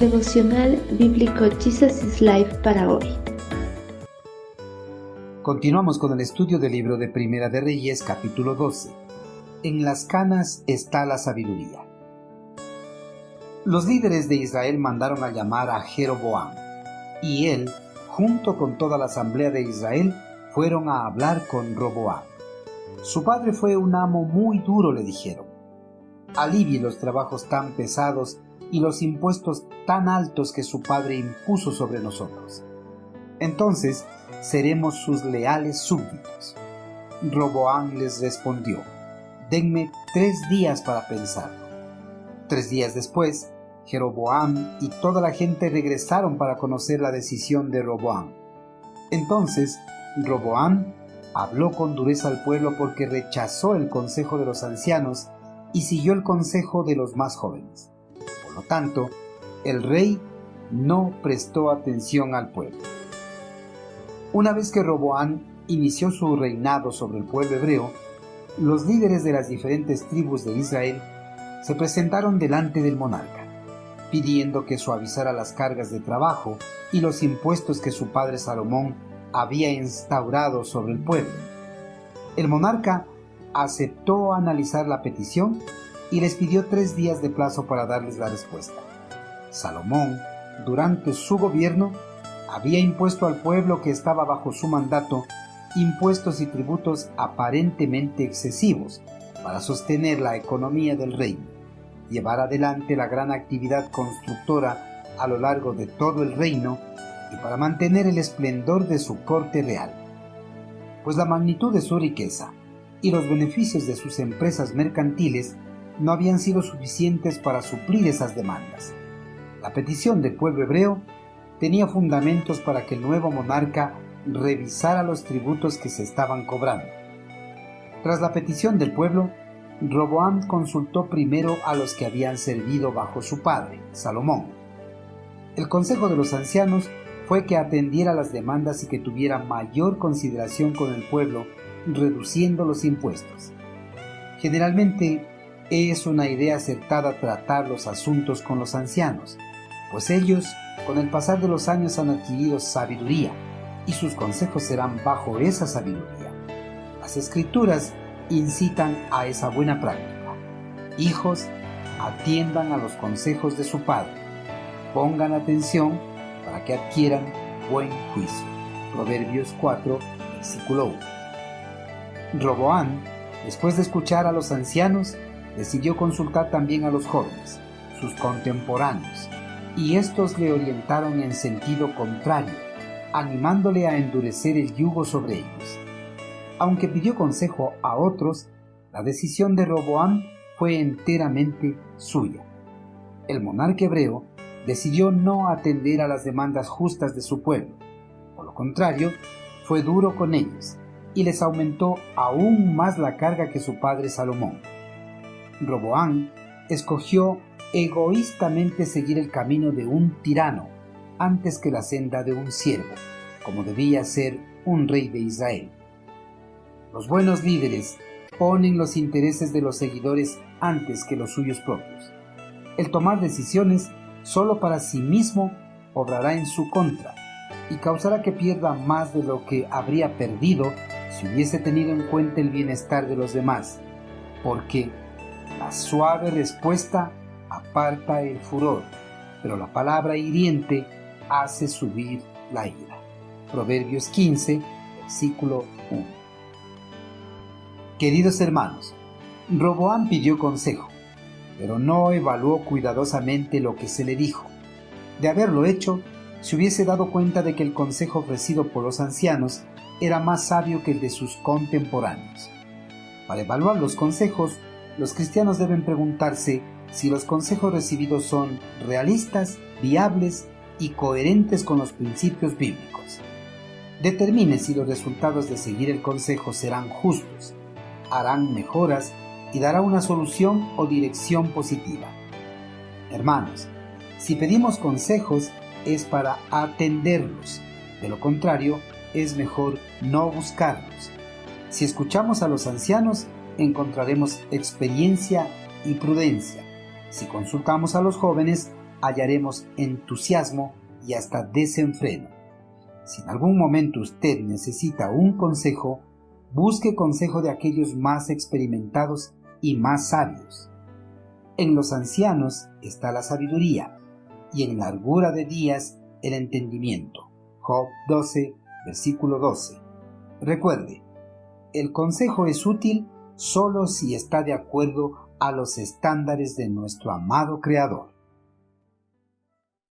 Devocional Bíblico Jesus is Life para hoy. Continuamos con el estudio del libro de Primera de Reyes, capítulo 12. En las canas está la sabiduría. Los líderes de Israel mandaron a llamar a Jeroboam, y él, junto con toda la asamblea de Israel, fueron a hablar con Roboam. Su padre fue un amo muy duro, le dijeron. Alivie los trabajos tan pesados y los impuestos tan altos que su padre impuso sobre nosotros. Entonces seremos sus leales súbditos. Roboam les respondió, denme tres días para pensarlo. Tres días después, Jeroboam y toda la gente regresaron para conocer la decisión de Roboam. Entonces, Roboam habló con dureza al pueblo porque rechazó el consejo de los ancianos y siguió el consejo de los más jóvenes. Lo tanto, el rey no prestó atención al pueblo. Una vez que Roboam inició su reinado sobre el pueblo hebreo, los líderes de las diferentes tribus de Israel se presentaron delante del monarca pidiendo que suavizara las cargas de trabajo y los impuestos que su padre Salomón había instaurado sobre el pueblo. El monarca aceptó analizar la petición y les pidió tres días de plazo para darles la respuesta. Salomón, durante su gobierno, había impuesto al pueblo que estaba bajo su mandato impuestos y tributos aparentemente excesivos para sostener la economía del reino llevar adelante la gran actividad constructora a lo largo de todo el reino y para mantener el esplendor de su corte real. Pues la magnitud de su riqueza y los beneficios de sus empresas mercantiles no habían sido suficientes para suplir esas demandas. La petición del pueblo hebreo tenía fundamentos para que el nuevo monarca revisara los tributos que se estaban cobrando. Tras la petición del pueblo, Roboam consultó primero a los que habían servido bajo su padre, Salomón. El consejo de los ancianos fue que atendiera las demandas y que tuviera mayor consideración con el pueblo, reduciendo los impuestos. Generalmente es una idea acertada tratar los asuntos con los ancianos, pues ellos con el pasar de los años han adquirido sabiduría y sus consejos serán bajo esa sabiduría. Las escrituras incitan a esa buena práctica. Hijos, atiendan a los consejos de su padre. Pongan atención para que adquieran buen juicio. Proverbios 4, versículo 1. Roboán, después de escuchar a los ancianos, decidió consultar también a los jóvenes, sus contemporáneos, y estos le orientaron en sentido contrario, animándole a endurecer el yugo sobre ellos. Aunque pidió consejo a otros, la decisión de Roboam fue enteramente suya. El monarca hebreo decidió no atender a las demandas justas de su pueblo. Por lo contrario, fue duro con ellos y les aumentó aún más la carga que su padre Salomón. Roboam escogió egoístamente seguir el camino de un tirano antes que la senda de un siervo, como debía ser un rey de Israel. Los buenos líderes ponen los intereses de los seguidores antes que los suyos propios. El tomar decisiones solo para sí mismo obrará en su contra y causará que pierda más de lo que habría perdido si hubiese tenido en cuenta el bienestar de los demás, porque la suave respuesta aparta el furor, pero la palabra hiriente hace subir la ira. Proverbios 15, versículo 1. Queridos hermanos, Roboam pidió consejo, pero no evaluó cuidadosamente lo que se le dijo. De haberlo hecho, se hubiese dado cuenta de que el consejo ofrecido por los ancianos era más sabio que el de sus contemporáneos. Para evaluar los consejos, los cristianos deben preguntarse si los consejos recibidos son realistas, viables y coherentes con los principios bíblicos. Determine si los resultados de seguir el consejo serán justos, harán mejoras y dará una solución o dirección positiva. Hermanos, si pedimos consejos es para atenderlos, de lo contrario es mejor no buscarlos. Si escuchamos a los ancianos encontraremos experiencia y prudencia. Si consultamos a los jóvenes hallaremos entusiasmo y hasta desenfreno. Si en algún momento usted necesita un consejo, busque consejo de aquellos más experimentados y más sabios. En los ancianos está la sabiduría, y en largura de días el entendimiento. Job 12, versículo 12. Recuerde, el consejo es útil solo si está de acuerdo a los estándares de nuestro amado Creador.